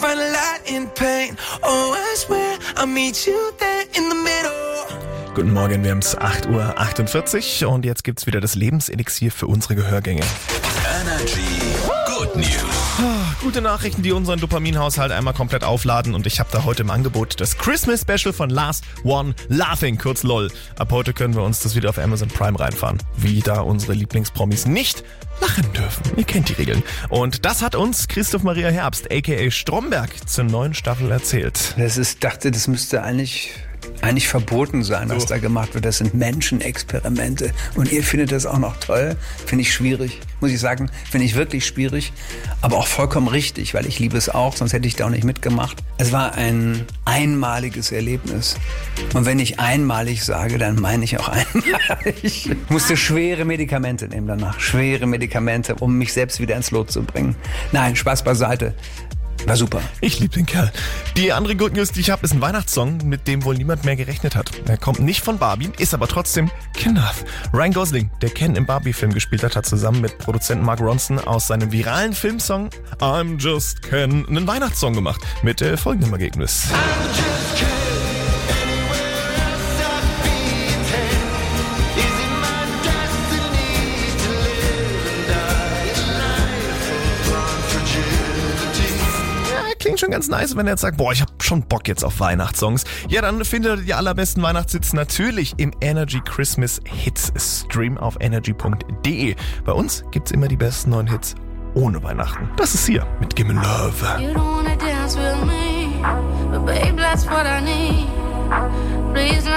Find a lot in pain. Oh, I swear I'll meet you there in the middle. Guten Morgen, wir haben es 8.48 Uhr und jetzt gibt's wieder das Lebenselixier für unsere Gehörgänge. Energy Good News. Gute Nachrichten, die unseren Dopaminhaushalt einmal komplett aufladen und ich habe da heute im Angebot das Christmas Special von Last One Laughing, kurz LOL. Ab heute können wir uns das wieder auf Amazon Prime reinfahren. Wie da unsere Lieblingspromis nicht lachen dürfen. Ihr kennt die Regeln. Und das hat uns Christoph Maria Herbst, aka Stromberg, zur neuen Staffel erzählt. Das ist, dachte, das müsste eigentlich eigentlich verboten sein, was da gemacht wird. Das sind Menschenexperimente. Und ihr findet das auch noch toll? Finde ich schwierig. Muss ich sagen, finde ich wirklich schwierig. Aber auch vollkommen richtig, weil ich liebe es auch, sonst hätte ich da auch nicht mitgemacht. Es war ein einmaliges Erlebnis. Und wenn ich einmalig sage, dann meine ich auch einmalig. Ich musste schwere Medikamente nehmen danach. Schwere Medikamente, um mich selbst wieder ins Lot zu bringen. Nein, Spaß beiseite. War super. Ich liebe den Kerl. Die andere Good News, die ich habe, ist ein Weihnachtssong, mit dem wohl niemand mehr gerechnet hat. Er kommt nicht von Barbie, ist aber trotzdem Kenneth. Ryan Gosling, der Ken im Barbie-Film gespielt hat, hat zusammen mit Produzenten Mark Ronson aus seinem viralen Filmsong I'm Just Ken einen Weihnachtssong gemacht mit äh, folgendem Ergebnis. Ja, klingt schon ganz nice, wenn er jetzt sagt, boah, ich hab schon Bock jetzt auf Weihnachtssongs. Ja, dann findet ihr die allerbesten Weihnachtshits natürlich im Energy Christmas Hits Stream auf energy.de. Bei uns gibt's immer die besten neuen Hits ohne Weihnachten. Das ist hier mit Gimme Love. You don't wanna dance with me, but babe, that's what I need. Please.